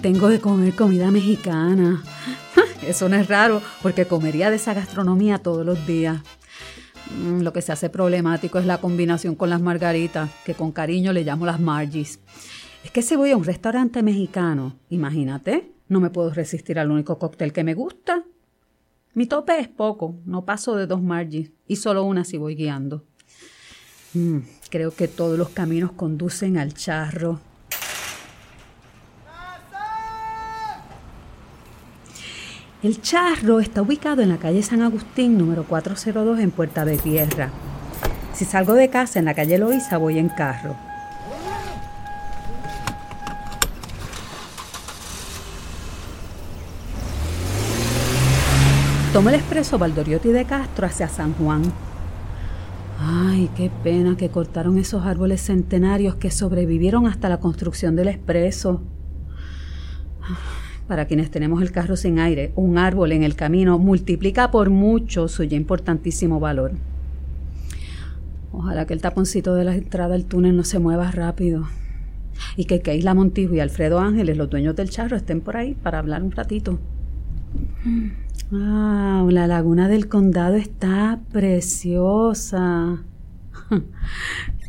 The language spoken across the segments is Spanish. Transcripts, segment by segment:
tengo de comer comida mexicana. Eso no es raro, porque comería de esa gastronomía todos los días. Mm, Lo que se hace problemático es la combinación con las margaritas, que con cariño le llamo las margis. Es que si voy a un restaurante mexicano, imagínate, no me puedo resistir al único cóctel que me gusta. Mi tope es poco, no paso de dos margis y solo una si voy guiando. Mm, creo que todos los caminos conducen al charro. El charro está ubicado en la calle San Agustín, número 402, en Puerta de Tierra. Si salgo de casa en la calle Loíza, voy en carro. Tomo el expreso Valdoriotti de Castro hacia San Juan. Ay, qué pena que cortaron esos árboles centenarios que sobrevivieron hasta la construcción del expreso. Para quienes tenemos el carro sin aire, un árbol en el camino multiplica por mucho su ya importantísimo valor. Ojalá que el taponcito de la entrada al túnel no se mueva rápido. Y que Keisla Montijo y Alfredo Ángeles, los dueños del charro, estén por ahí para hablar un ratito. Ah, la laguna del condado está preciosa.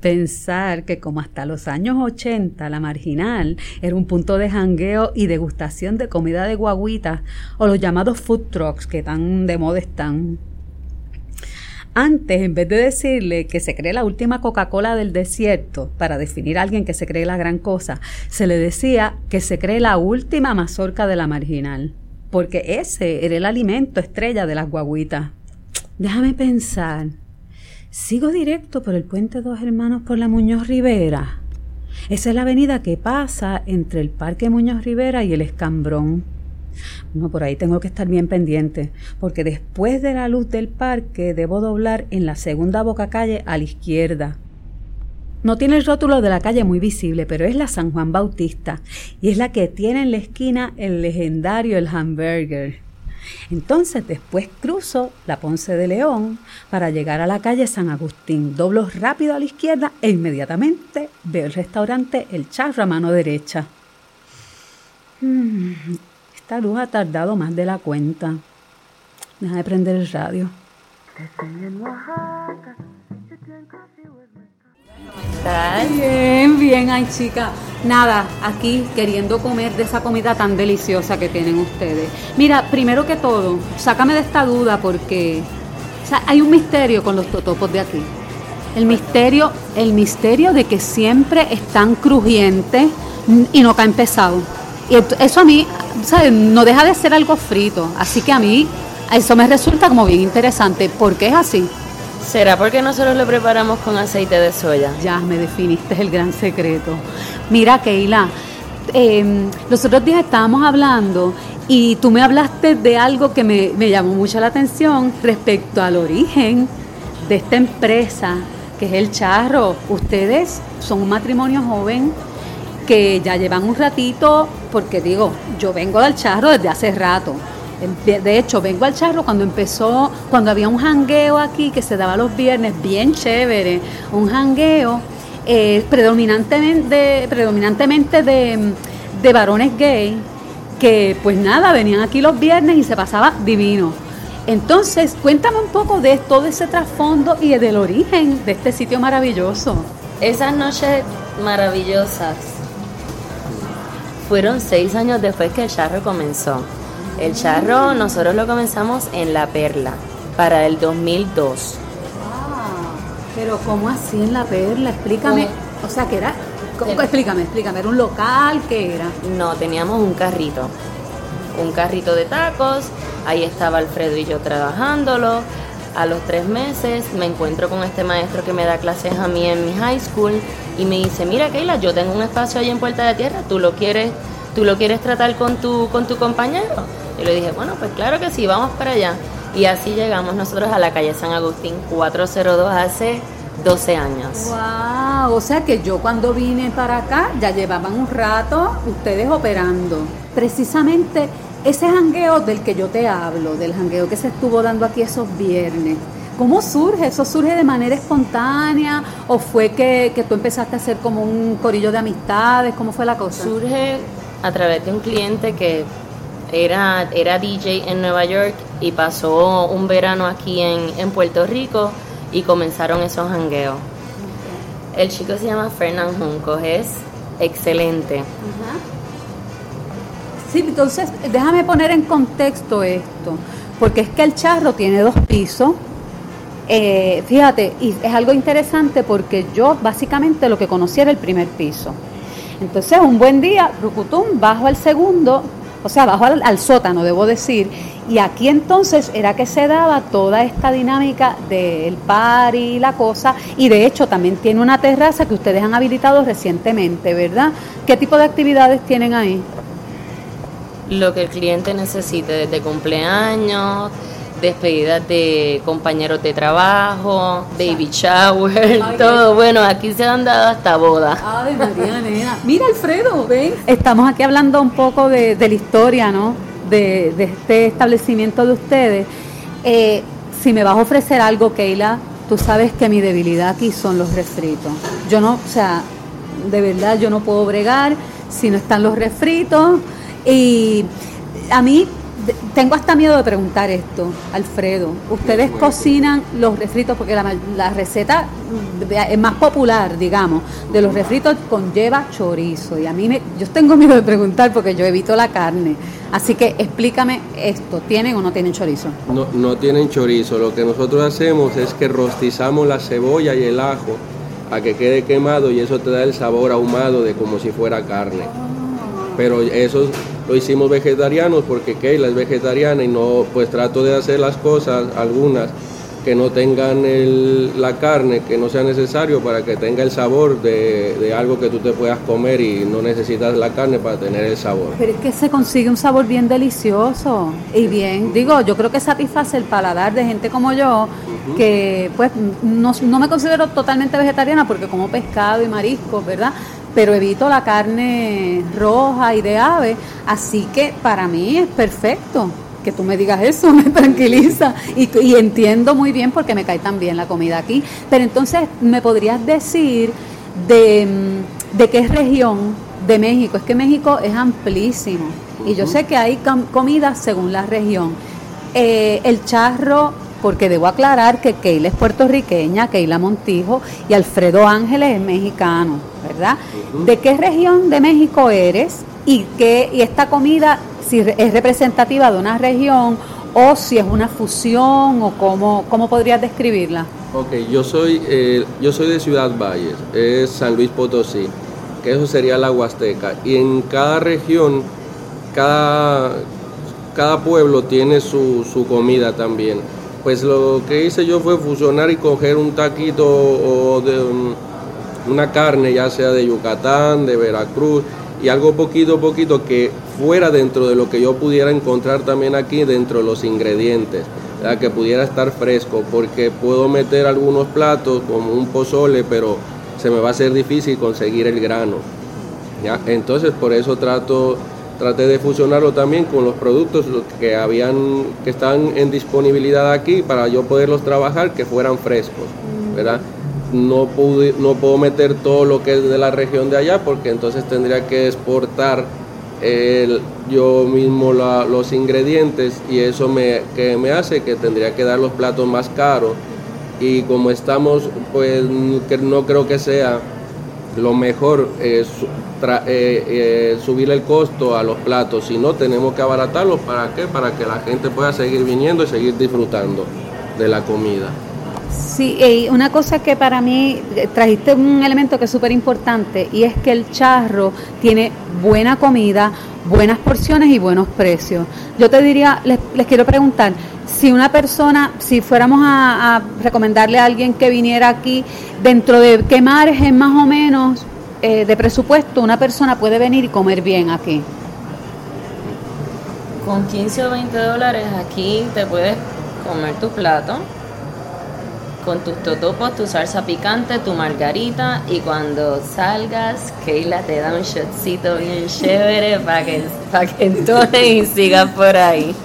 Pensar que como hasta los años 80 la marginal era un punto de jangueo y degustación de comida de guaguitas o los llamados food trucks que tan de moda están. Antes, en vez de decirle que se cree la última Coca-Cola del desierto, para definir a alguien que se cree la gran cosa, se le decía que se cree la última mazorca de la marginal, porque ese era el alimento estrella de las guaguitas. Déjame pensar. Sigo directo por el puente Dos Hermanos por la Muñoz Rivera. Esa es la avenida que pasa entre el Parque Muñoz Rivera y el Escambrón. No, por ahí tengo que estar bien pendiente, porque después de la luz del parque debo doblar en la segunda boca calle a la izquierda. No tiene el rótulo de la calle muy visible, pero es la San Juan Bautista y es la que tiene en la esquina el legendario El Hamburger. Entonces después cruzo la Ponce de León para llegar a la calle San Agustín. Doblo rápido a la izquierda e inmediatamente veo el restaurante El Charro a mano derecha. Mm, esta luz ha tardado más de la cuenta. Deja de prender el radio. Bien, bien, ay chica. Nada, aquí queriendo comer de esa comida tan deliciosa que tienen ustedes. Mira, primero que todo, sácame de esta duda porque hay un misterio con los totopos de aquí. El misterio, el misterio de que siempre están crujientes y no caen pesados. Y eso a mí, ¿sabes? No deja de ser algo frito. Así que a mí, eso me resulta como bien interesante. ¿Por qué es así? ¿Será porque nosotros lo preparamos con aceite de soya? Ya me definiste el gran secreto. Mira, Keila, eh, los otros días estábamos hablando y tú me hablaste de algo que me, me llamó mucho la atención respecto al origen de esta empresa, que es el charro. Ustedes son un matrimonio joven que ya llevan un ratito, porque digo, yo vengo del charro desde hace rato. De, de hecho, vengo al charro cuando empezó, cuando había un jangueo aquí que se daba los viernes, bien chévere, un jangueo eh, predominantemente, predominantemente de, de varones gay, que pues nada, venían aquí los viernes y se pasaba divino. Entonces, cuéntame un poco de todo ese trasfondo y del origen de este sitio maravilloso. Esas noches maravillosas fueron seis años después que el charro comenzó. El charro nosotros lo comenzamos en La Perla para el 2002. Pero ¿cómo así en la perla? Explícame. O sea, que era... ¿cómo- explícame, explícame. ¿Era un local? ¿Qué era? No, teníamos un carrito, un carrito de tacos, ahí estaba Alfredo y yo trabajándolo. A los tres meses me encuentro con este maestro que me da clases a mí en mi high school y me dice, mira Keila, yo tengo un espacio ahí en Puerta de Tierra, ¿tú lo quieres, tú lo quieres tratar con tu, con tu compañero? Y le dije, bueno, pues claro que sí, vamos para allá. Y así llegamos nosotros a la calle San Agustín 402 hace 12 años. Wow, o sea que yo cuando vine para acá ya llevaban un rato ustedes operando. Precisamente ese jangueo del que yo te hablo, del jangueo que se estuvo dando aquí esos viernes, ¿cómo surge? ¿Eso surge de manera espontánea o fue que, que tú empezaste a hacer como un corillo de amistades? ¿Cómo fue la cosa? Surge a través de un cliente que era, era DJ en Nueva York y pasó un verano aquí en, en Puerto Rico y comenzaron esos jangueos. El chico se llama Fernán Juncos, es excelente. Sí, entonces déjame poner en contexto esto, porque es que el charro tiene dos pisos. Eh, fíjate, y es algo interesante porque yo básicamente lo que conocí era el primer piso. Entonces, un buen día, Rucutum, bajo al segundo, o sea, bajo al, al, sótano, debo decir, y aquí entonces era que se daba toda esta dinámica del par y la cosa, y de hecho también tiene una terraza que ustedes han habilitado recientemente, ¿verdad? ¿Qué tipo de actividades tienen ahí? Lo que el cliente necesite, desde cumpleaños, despedidas de compañeros de trabajo, baby shower, Ay, todo. Bueno, aquí se han dado hasta bodas. Ay, María nena. Mira, Alfredo, ven. Estamos aquí hablando un poco de, de la historia, ¿no? De, de, este establecimiento de ustedes. Eh, si me vas a ofrecer algo, Keila, tú sabes que mi debilidad aquí son los refritos. Yo no, o sea, de verdad yo no puedo bregar si no están los refritos. Y a mí tengo hasta miedo de preguntar esto, Alfredo. Ustedes cocinan los refritos porque la, la, receta es más popular, digamos, de los refritos conlleva chorizo. Y a mí me, yo tengo miedo de preguntar porque yo evito la carne. Así que explícame esto, ¿tienen o no tienen chorizo? No, no tienen chorizo. Lo que nosotros hacemos es que rostizamos la cebolla y el ajo a que quede quemado y eso te da el sabor ahumado de como si fuera carne. Pero eso lo hicimos vegetarianos porque Keila es vegetariana y no, pues trato de hacer las cosas, algunas, que no tengan el, la carne, que no sea necesario para que tenga el sabor de, de, algo que tú te puedas comer y no necesitas la carne para tener el sabor. Pero es que se consigue un sabor bien delicioso y bien, digo, yo creo que satisface el paladar de gente como yo, uh -huh. que pues no, no me considero totalmente vegetariana porque como pescado y mariscos, ¿verdad? Pero evito la carne roja y de ave, así que para mí es perfecto. Que tú me digas eso me tranquiliza y, y, entiendo muy bien porque me cae tan bien la comida aquí. Pero entonces, ¿me podrías decir de, de qué región de México? Es que México es amplísimo y yo sé que hay comida según la región. Eh, el charro porque debo aclarar que Keila es puertorriqueña, Keila Montijo y Alfredo Ángeles es mexicano, ¿verdad? Uh -huh. ¿De qué región de México eres y qué y esta comida si es representativa de una región o si es una fusión o cómo cómo podrías describirla? Ok, yo soy eh, yo soy de Ciudad Valles, es San Luis Potosí, que eso sería la Huasteca y en cada región cada cada pueblo tiene su, su comida también pues lo que hice yo fue fusionar y coger un taquito o de un, una carne, ya sea de Yucatán, de Veracruz, y algo poquito a poquito que fuera dentro de lo que yo pudiera encontrar también aquí dentro de los ingredientes, ¿verdad? que pudiera estar fresco, porque puedo meter algunos platos como un pozole, pero se me va a hacer difícil conseguir el grano. ¿ya? Entonces por eso trato traté de fusionarlo también con los productos que habían que están en disponibilidad aquí para yo poderlos trabajar que fueran frescos, ¿verdad? No pude, no puedo meter todo lo que es de la región de allá porque entonces tendría que exportar el, yo mismo la, los ingredientes y eso me, que me hace que tendría que dar los platos más caros y como estamos pues que no creo que sea lo mejor es eh, eh, subir el costo a los platos, si no tenemos que abaratarlos, ¿para qué? Para que la gente pueda seguir viniendo y seguir disfrutando de la comida. Sí, y una cosa que para mí eh, trajiste un elemento que es súper importante y es que el charro tiene buena comida, buenas porciones y buenos precios. Yo te diría, les, les quiero preguntar, si una persona, si fuéramos a, recomendarle a alguien que viniera aquí, dentro de qué margen más o menos eh, de presupuesto una persona puede venir y comer bien aquí. Con 15 o 20 dólares aquí te puedes comer tu plato con tus totopos, tu salsa picante, tu margarita y cuando salgas, Keila te da un shotcito bien chévere para que, pa que entones y sigas por ahí.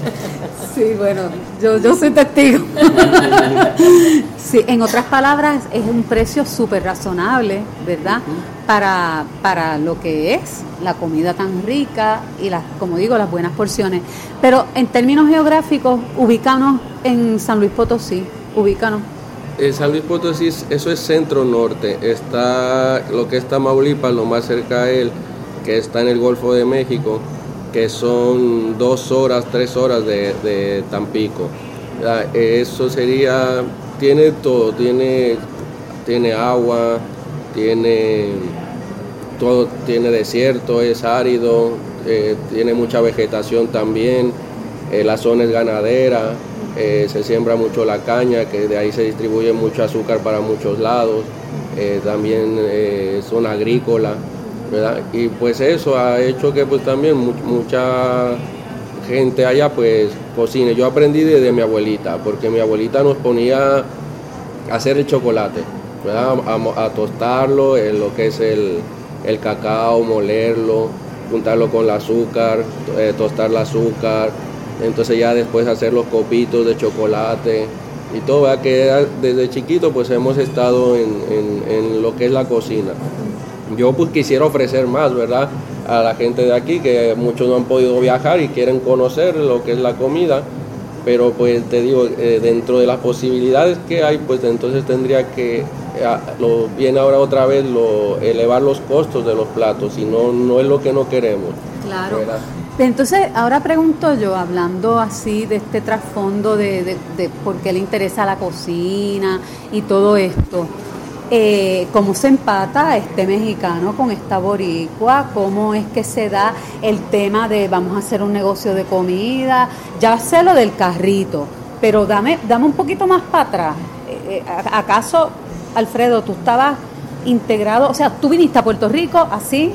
Sí, bueno, yo, yo soy testigo. sí, en otras palabras, es un precio súper razonable, ¿verdad? Para, para lo que es la comida tan rica y las, como digo, las buenas porciones. Pero en términos geográficos, ubícanos en San Luis Potosí, ubícanos. En San Luis Potosí, eso es centro norte. Está lo que es Tamaulipas, lo más cerca a él, que está en el Golfo de México que son dos horas, tres horas de, Tampico. Eso sería, tiene todo, tiene, tiene agua, tiene todo, tiene desierto, es árido, eh, tiene mucha vegetación también, eh, la zona es ganadera, eh, se siembra mucho la caña, que de ahí se distribuye mucho azúcar para muchos lados, también zona agrícola. Y pues eso ha hecho que pues también mucha gente allá pues cocine. Yo aprendí desde mi abuelita, porque mi abuelita nos ponía a hacer el chocolate, A, tostarlo, en lo que es el, cacao, molerlo, juntarlo con el azúcar, eh, tostar el azúcar, entonces ya después hacer los copitos de chocolate y todo, que desde chiquito pues hemos estado en lo que es la cocina. Yo pues quisiera ofrecer más, ¿verdad? A la gente de aquí, que muchos no han podido viajar y quieren conocer lo que es la comida, pero pues te digo, eh, dentro de las posibilidades que hay, pues entonces tendría que, lo, viene ahora otra vez, lo, elevar los costos de los platos, y no, no es lo que no queremos. Claro. Entonces, ahora pregunto yo, hablando así de este trasfondo de, de, de por qué le interesa la cocina y todo esto eh, cómo se empata este mexicano con esta boricua, cómo es que se da el tema de vamos a hacer un negocio de comida, ya sé lo del carrito, pero dame, dame un poquito más para atrás. Eh, eh, ¿Acaso, Alfredo, tú estabas integrado, o sea, tú viniste a Puerto Rico así,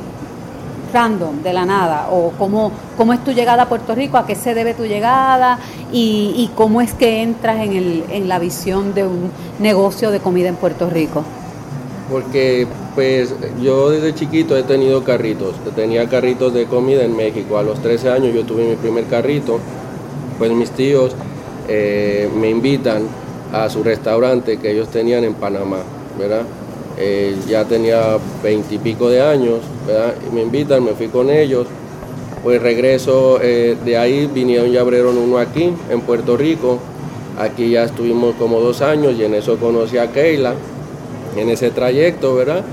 random, de la nada, o cómo, cómo es tu llegada a Puerto Rico, a qué se debe tu llegada y, cómo es que entras en, el, en la visión de un negocio de comida en Puerto Rico? porque pues yo desde chiquito he tenido carritos, tenía carritos de comida en México, a los 13 años yo tuve mi primer carrito, pues mis tíos eh, me invitan a su restaurante que ellos tenían en Panamá, ¿verdad? Eh, ya tenía veintipico de años, ¿verdad? Y me invitan, me fui con ellos, pues regreso eh, de ahí, vinieron y abrieron uno aquí, en Puerto Rico, aquí ya estuvimos como dos años y en eso conocí a Keila, en ese trayecto, ¿verdad?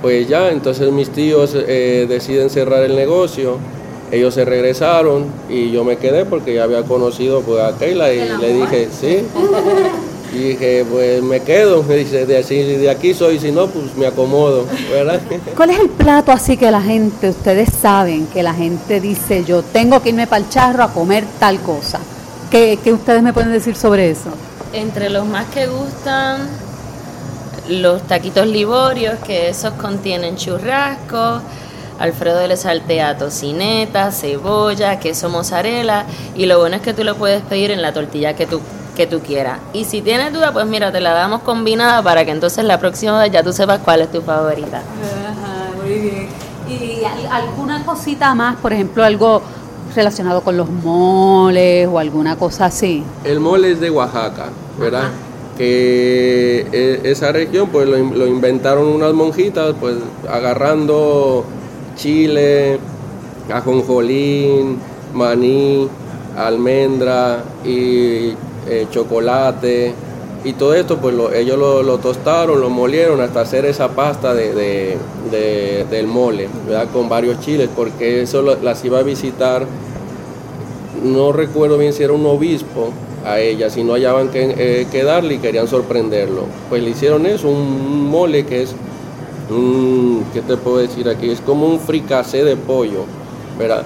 Pues ya, entonces mis tíos eh, deciden cerrar el negocio, ellos se regresaron y yo me quedé porque ya había conocido pues, a Keila y le dije, sí. Y dije, pues me quedo, me dice, de, así, de aquí soy, si no, pues me acomodo, ¿verdad? ¿Cuál es el plato así que la gente, ustedes saben, que la gente dice, yo tengo que irme para el charro a comer tal cosa? ¿Qué, qué ustedes me pueden decir sobre eso? Entre los más que gustan, los taquitos liborios, que esos contienen churrasco, Alfredo le saltea tocineta, cebolla, queso mozzarella y lo bueno es que tú lo puedes pedir en la tortilla que tú, que tú quieras. Y si tienes duda, pues mira, te la damos combinada para que entonces la próxima vez ya tú sepas cuál es tu favorita. muy bien. ¿Y alguna cosita más, por ejemplo, algo relacionado con los moles o alguna cosa así? El mole es de Oaxaca, ¿verdad? que e, esa región pues lo, inventaron unas monjitas pues agarrando chile, ajonjolín, maní, almendra y eh, chocolate y todo esto pues ellos lo, tostaron, lo molieron hasta hacer esa pasta de, del mole, ¿verdad? con varios chiles porque eso las iba a visitar, no recuerdo bien si era un obispo a ella, si no hallaban que, eh, y querían sorprenderlo. Pues le hicieron eso, un mole que es, un, ¿qué te puedo decir aquí? Es como un fricasé de pollo, ¿verdad?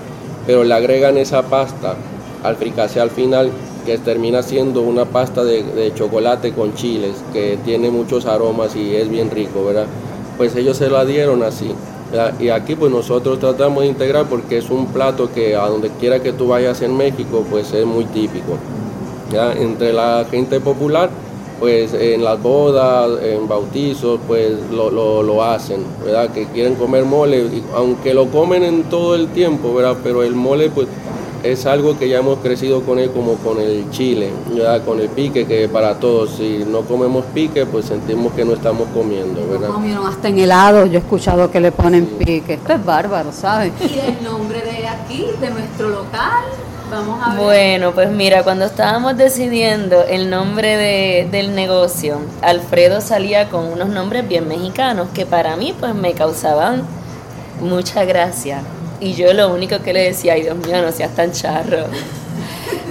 Pero le agregan esa pasta al fricasé al final, que termina siendo una pasta de, chocolate con chiles, que tiene muchos aromas y es bien rico, ¿verdad? Pues ellos se la dieron así. Y aquí pues nosotros tratamos de integrar porque es un plato que a donde quiera que tú vayas en México pues es muy típico entre la gente popular pues en las bodas, en bautizos, pues lo, lo, lo hacen, ¿verdad? Que quieren comer mole, aunque lo comen en todo el tiempo, ¿verdad? Pero el mole, pues es algo que ya hemos crecido con él como con el chile, ¿verdad? con el pique, que para todos, si no comemos pique, pues sentimos que no estamos comiendo, ¿verdad? Comieron hasta en helado, yo he escuchado que le ponen pique, esto es bárbaro, ¿sabes? ¿Y el nombre de aquí, de nuestro local? Vamos a ver. Bueno, pues mira, cuando estábamos decidiendo el nombre de, del negocio, Alfredo salía con unos nombres bien mexicanos que para mí pues me causaban mucha gracia. Y yo lo único que le decía, ay Dios mío, no seas tan charro.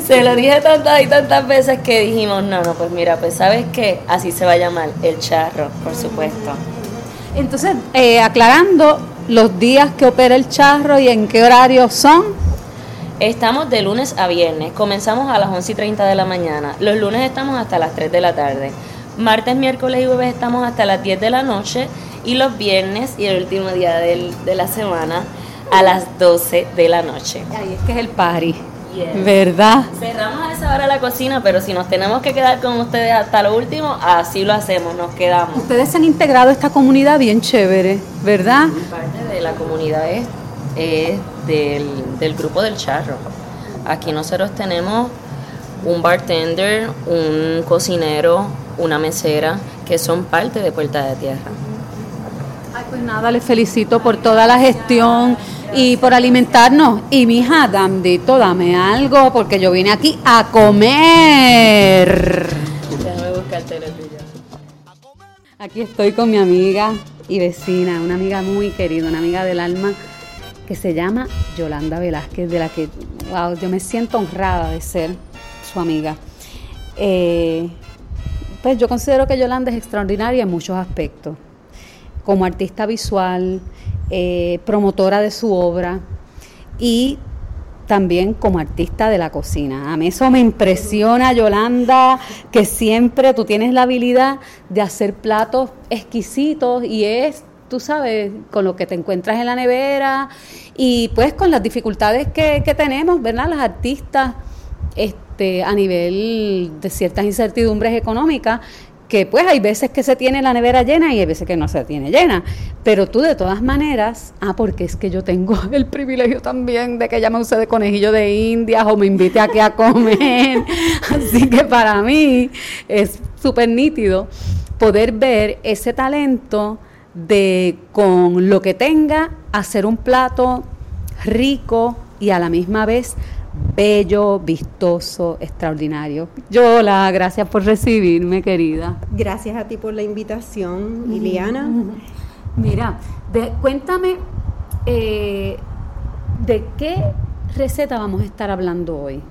Se lo dije tantas y tantas veces que dijimos, no, no, pues mira, pues sabes qué, así se va a llamar, el charro, por supuesto. Entonces, eh, aclarando los días que opera el charro y en qué horario son. Estamos de lunes a viernes, comenzamos a las 11 y 30 de la mañana, los lunes estamos hasta las 3 de la tarde, martes, miércoles y jueves estamos hasta las 10 de la noche y los viernes y el último día del, de la semana a las 12 de la noche. Ahí es que es el party. ¿Verdad? Cerramos a esa hora la cocina, pero si nos tenemos que quedar con ustedes hasta lo último, así lo hacemos, nos quedamos. Ustedes se han integrado a esta comunidad bien chévere, ¿verdad? Parte de la comunidad es, es del, del grupo del charro. Aquí nosotros tenemos un bartender, un cocinero, una mesera, que son parte de Puerta de Tierra. Pues nada, les felicito por toda la gestión y por alimentarnos. Y mi hija, Dandito, dame algo, porque yo vine aquí a comer. Déjame buscarte el. Aquí estoy con mi amiga y vecina, una amiga muy querida, una amiga del alma, que se llama Yolanda Velázquez, de la que, wow, yo me siento honrada de ser su amiga. Eh, pues yo considero que Yolanda es extraordinaria en muchos aspectos como artista visual, eh, promotora de su obra y también como artista de la cocina. A mí eso me impresiona, Yolanda, que siempre tú tienes la habilidad de hacer platos exquisitos y es, tú sabes, con lo que te encuentras en la nevera y pues con las dificultades que, que tenemos, ¿verdad? Las artistas este, a nivel de ciertas incertidumbres económicas que pues hay veces que se tiene la nevera llena y hay veces que no se tiene llena. Pero tú de todas maneras, ah, porque es que yo tengo el privilegio también de que ella me de conejillo de indias o me invite aquí a comer. Así que para mí es súper nítido poder ver ese talento de con lo que tenga hacer un plato rico y a la misma vez bello, vistoso, extraordinario. Yola, gracias por recibirme, querida. Gracias a ti por la invitación, Liliana. Mira, de- cuéntame eh, de qué receta vamos a estar hablando hoy.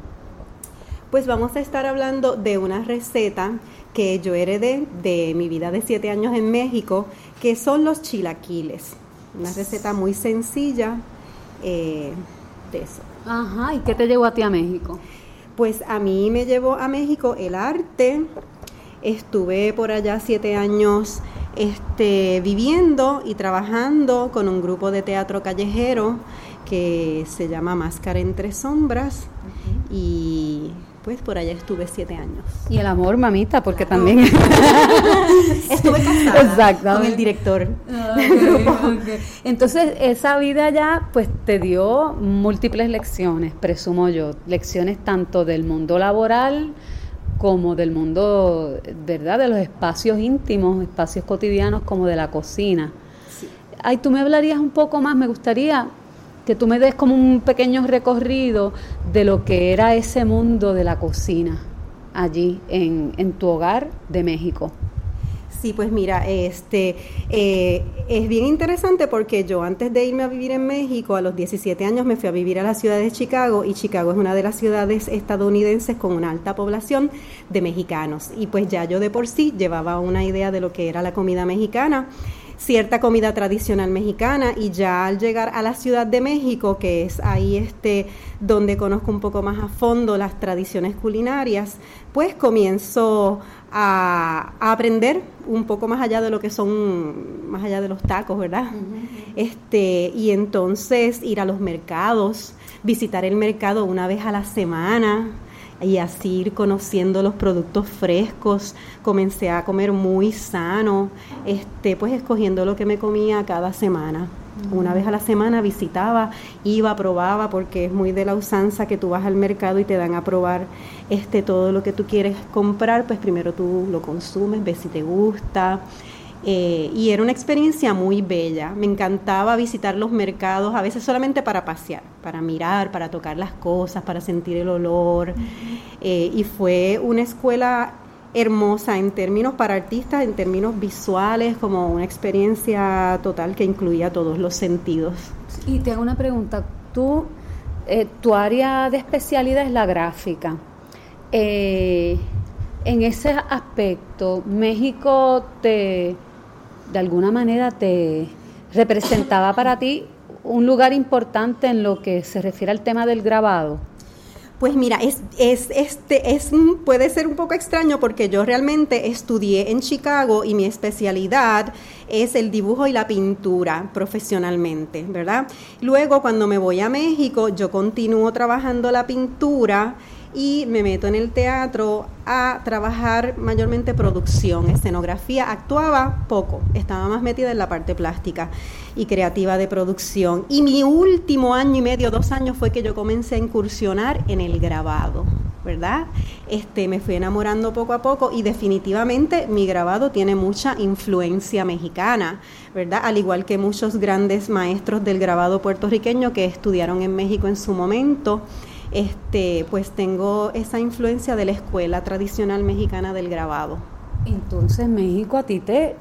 Pues vamos a estar hablando de una receta que yo heredé de mi vida de siete años en México, que son los chilaquiles. Una receta muy sencilla eh, de eso. Ajá, ¿y qué te llevó a ti a México? Pues a mí me llevó a México el arte. Estuve por allá siete años este, viviendo y trabajando con un grupo de teatro callejero que se llama Máscara entre Sombras. Y por allá estuve siete años. Y el amor, mamita, porque también... Estuve casada Exactamente. con el director. Entonces, esa vida ya, pues te dio múltiples lecciones, presumo yo, lecciones tanto del mundo laboral como del mundo, ¿verdad? De los espacios íntimos, espacios cotidianos como de la cocina. Ay, tú me hablarías un poco más, me gustaría que tú me des como un pequeño recorrido de lo que era ese mundo de la cocina allí en, en tu hogar de México. Sí, pues mira, este eh, es bien interesante porque yo antes de irme a vivir en México, a los 17 años me fui a vivir a la ciudad de Chicago y Chicago es una de las ciudades estadounidenses con una alta población de mexicanos y pues ya yo de por sí llevaba una idea de lo que era la comida mexicana cierta comida tradicional mexicana y ya al llegar a la Ciudad de México, que es ahí este donde conozco un poco más a fondo las tradiciones culinarias, pues comienzo a, a aprender un poco más allá de lo que son, más allá de los tacos, ¿verdad? Este, y entonces ir a los mercados, visitar el mercado una vez a la semana y así ir conociendo los productos frescos. Comencé a comer muy sano, este, pues escogiendo lo que me comía cada semana. Una vez a la semana visitaba, iba, probaba, porque es muy de la usanza que tú vas al mercado y te dan a probar este, todo lo que tú quieres comprar, pues primero tú lo consumes, ves si te gusta. Eh, y era una experiencia muy bella. Me encantaba visitar los mercados, a veces solamente para pasear, para mirar, para tocar las cosas, para sentir el olor. Eh, y fue una escuela hermosa en términos para artistas, en términos visuales, como una experiencia total que incluía todos los sentidos. Y te hago una pregunta, tú, eh, tu área de especialidad es la gráfica. En ese aspecto, México te, de alguna manera, te representaba para ti un lugar importante en lo que se refiere al tema del grabado. Pues mira, es, es, este, es, puede ser un poco extraño porque yo realmente estudié en Chicago y mi especialidad es el dibujo y la pintura profesionalmente, ¿verdad? Luego cuando me voy a México, yo continúo trabajando la pintura y me meto en el teatro a trabajar mayormente producción, escenografía. Actuaba poco, estaba más metida en la parte plástica y creativa de producción. Y mi último año y medio, dos años, fue que yo comencé a incursionar en el grabado. ¿verdad? Este, me fui enamorando poco a poco y definitivamente mi grabado tiene mucha influencia mexicana, ¿verdad? Al igual que muchos grandes maestros del grabado puertorriqueño que estudiaron en México en su momento este, pues tengo esa influencia de la escuela tradicional mexicana del grabado. Entonces México a ti te,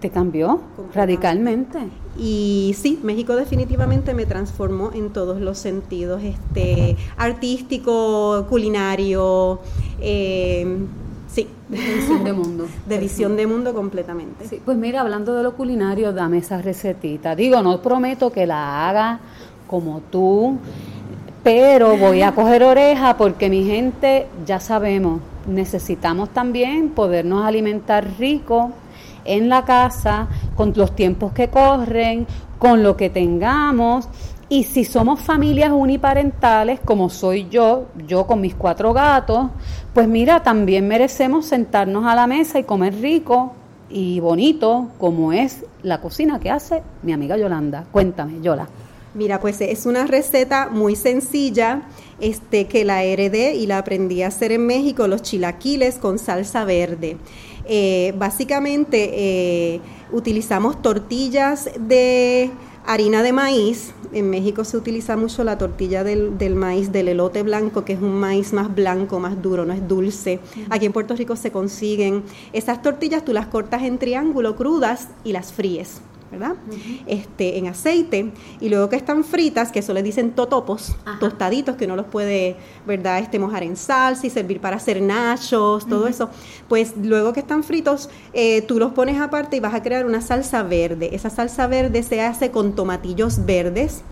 te cambió radicalmente. Y sí, México definitivamente me transformó en todos los sentidos, este, artístico, culinario, eh, sí. De visión de mundo. De visión de mundo completamente. Sí, pues mira, hablando de lo culinario, dame esa recetita. Digo, no prometo que la haga como tú, pero voy a coger oreja porque mi gente, ya sabemos, necesitamos también podernos alimentar rico en la casa, con los tiempos que corren, con lo que tengamos. Y si somos familias uniparentales, como soy yo, yo con mis cuatro gatos, pues mira, también merecemos sentarnos a la mesa y comer rico y bonito, como es la cocina que hace mi amiga Yolanda. Cuéntame, Yola. Mira, pues es una receta muy sencilla, este, que la heredé y la aprendí a hacer en México, los chilaquiles con salsa verde. Eh, básicamente eh, utilizamos tortillas de harina de maíz. En México se utiliza mucho la tortilla del, del, maíz, del elote blanco, que es un maíz más blanco, más duro, no es dulce. Aquí en Puerto Rico se consiguen esas tortillas, tú las cortas en triángulo crudas y las fríes. ¿Verdad? este, en aceite y luego que están fritas, que eso le dicen totopos, tostaditos que uno los puede, ¿verdad? Este, mojar en salsa y servir para hacer nachos, todo eso. Pues luego que están fritos, eh, tú los pones aparte y vas a crear una salsa verde. Esa salsa verde se hace con tomatillos verdes.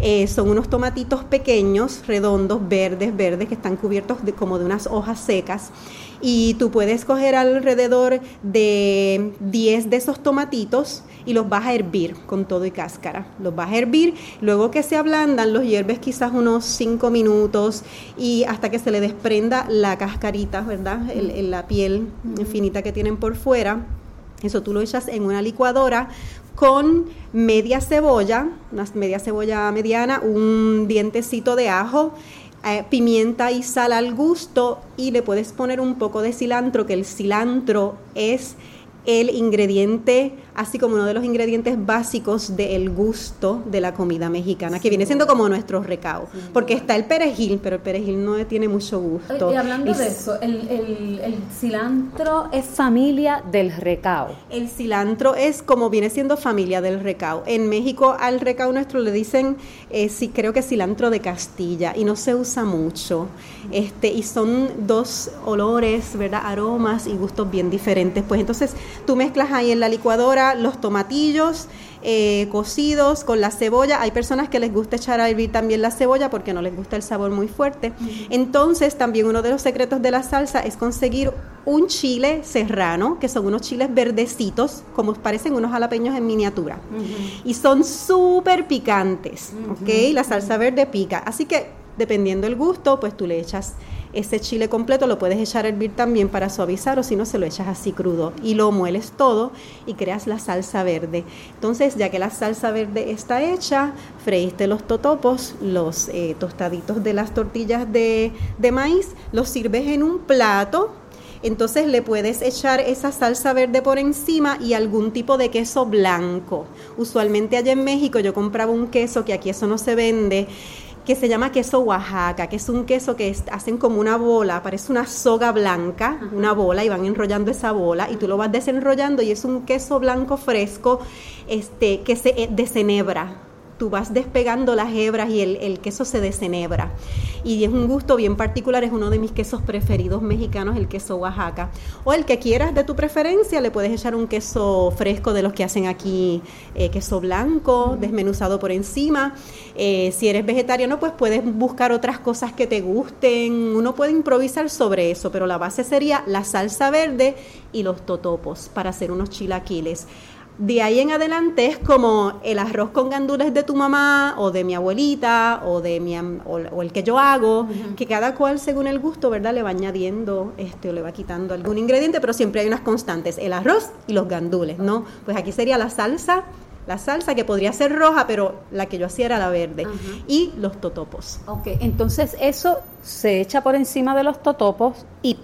Eh, son unos tomatitos pequeños, redondos, verdes, verdes, que están cubiertos de, como de unas hojas secas y tú puedes coger alrededor de 10 de esos tomatitos y los vas a hervir con todo y cáscara. Los vas a hervir, luego que se ablandan, los hierves quizás unos 5 minutos y hasta que se le desprenda la cascarita, ¿verdad? la piel finita que tienen por fuera. Eso tú lo echas en una licuadora con media cebolla, una media cebolla mediana, un dientecito de ajo, eh, pimienta y sal al gusto y le puedes poner un poco de cilantro, que el cilantro es el ingrediente, así como uno de los ingredientes básicos del gusto de la comida mexicana, que viene siendo como nuestro recao. Porque está el perejil, pero el perejil no tiene mucho gusto. Y hablando de eso, el, el, cilantro es familia del recao. El cilantro es como viene siendo familia del recao. En México al recao nuestro le dicen, eh, sí, creo que cilantro de Castilla, y no se usa mucho. Este, y son dos olores, ¿verdad? Aromas y gustos bien diferentes. Pues entonces Tú mezclas ahí en la licuadora los tomatillos eh, cocidos con la cebolla. Hay personas que les gusta echar a hervir también la cebolla porque no les gusta el sabor muy fuerte. Entonces, también uno de los secretos de la salsa es conseguir un chile serrano, que son unos chiles verdecitos, como parecen unos jalapeños en miniatura. Y son súper picantes, ¿ok? La salsa verde pica. Así que, dependiendo el gusto, pues tú le echas ese chile completo lo puedes echar a hervir también para suavizar o si no se lo echas así crudo y lo mueles todo y creas la salsa verde. Entonces, ya que la salsa verde está hecha, freíste los totopos, los eh, tostaditos de las tortillas de, de maíz, los sirves en un plato entonces le puedes echar esa salsa verde por encima y algún tipo de queso blanco. Usualmente allá en México yo compraba un queso que aquí eso no se vende que se llama queso Oaxaca, que es un queso que hacen como una bola, parece una soga blanca, una bola, y van enrollando esa bola, y tú lo vas desenrollando, y es un queso blanco fresco este, que se eh, desenebra tú vas despegando las hebras y el, queso se desenebra. Y es un gusto bien particular, es uno de mis quesos preferidos mexicanos, el queso Oaxaca. O el que quieras de tu preferencia, le puedes echar un queso fresco de los que hacen aquí, eh, queso blanco, desmenuzado por encima. Eh, si eres vegetariano, pues puedes buscar otras cosas que te gusten. Uno puede improvisar sobre eso, pero la base sería la salsa verde y los totopos para hacer unos chilaquiles. De ahí en adelante es como el arroz con gandules de tu mamá o de mi abuelita o de mi o, el que yo hago, que cada cual según el gusto, ¿verdad? Le va añadiendo este o le va quitando algún ingrediente, pero siempre hay unas constantes, el arroz y los gandules, ¿no? Pues aquí sería la salsa la salsa que podría ser roja, pero la que yo hacía era la verde. Y los totopos. Ok, entonces eso se echa por encima de los totopos y,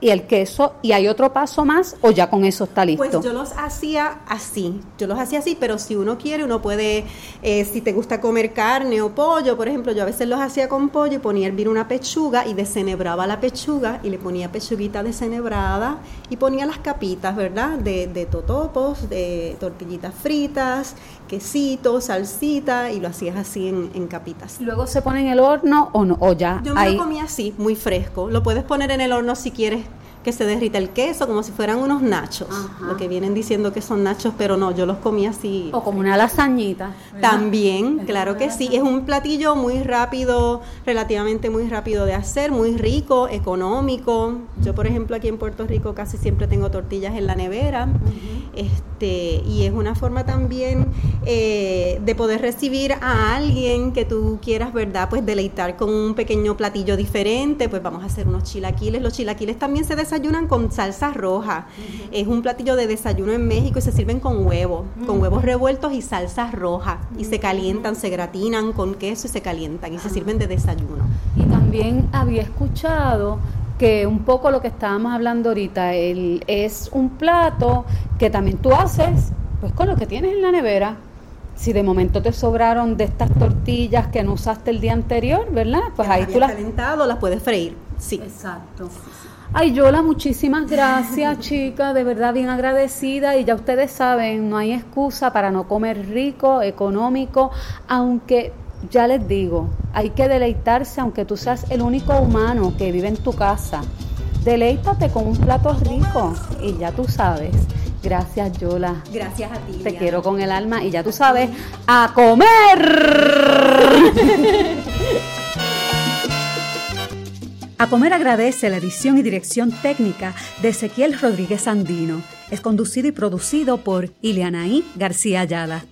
y el queso y hay otro paso más o ya con eso está listo. Pues yo los hacía así, yo los hacía así, pero si uno quiere uno puede, eh, si te gusta comer carne o pollo, por ejemplo, yo a veces los hacía con pollo y ponía a hervir una pechuga y descenebraba la pechuga y le ponía pechuguita descenebrada y ponía las capitas, ¿verdad? De, de totopos, de tortillitas fritas, quesito, salsita y lo hacías así en, capitas. ¿Luego se pone en el horno o no? O ya Yo me lo comía así, muy fresco. Lo puedes poner en el horno si quieres que se derrita el queso como si fueran unos nachos, lo que vienen diciendo que son nachos, pero no, yo los comí así. O como una lasañita. También, claro que sí, es un platillo muy rápido, relativamente muy rápido de hacer, muy rico, económico. Yo, por ejemplo, aquí en Puerto Rico casi siempre tengo tortillas en la nevera, este, y es una forma también eh, de poder recibir a alguien que tú quieras, ¿verdad? Pues deleitar con un pequeño platillo diferente, pues vamos a hacer unos chilaquiles. Los chilaquiles también se desayunan con salsa roja. Es un platillo de desayuno en México y se sirven con huevo, con huevos revueltos y salsa roja. Y se calientan, se gratinan con queso y se calientan y se sirven de desayuno. Y también había escuchado que un poco lo que estábamos hablando ahorita el, es un plato que también tú haces pues con lo que tienes en la nevera. Si de momento te sobraron de estas tortillas que no usaste el día anterior, ¿verdad? Pues ahí tú las calentado las puedes freír. Sí. Exacto. Ay, Yola, muchísimas gracias, chica, de verdad bien agradecida y ya ustedes saben, no hay excusa para no comer rico, económico, aunque ya les digo, hay que deleitarse aunque tú seas el único humano que vive en tu casa. Deleítate con un plato rico y ya tú sabes. Gracias, Yola. Gracias a ti. Te quiero con el alma y ya tú sabes, a comer. A Comer agradece la edición y dirección técnica de Ezequiel Rodríguez Andino. Es conducido y producido por Ileanaí García Ayala.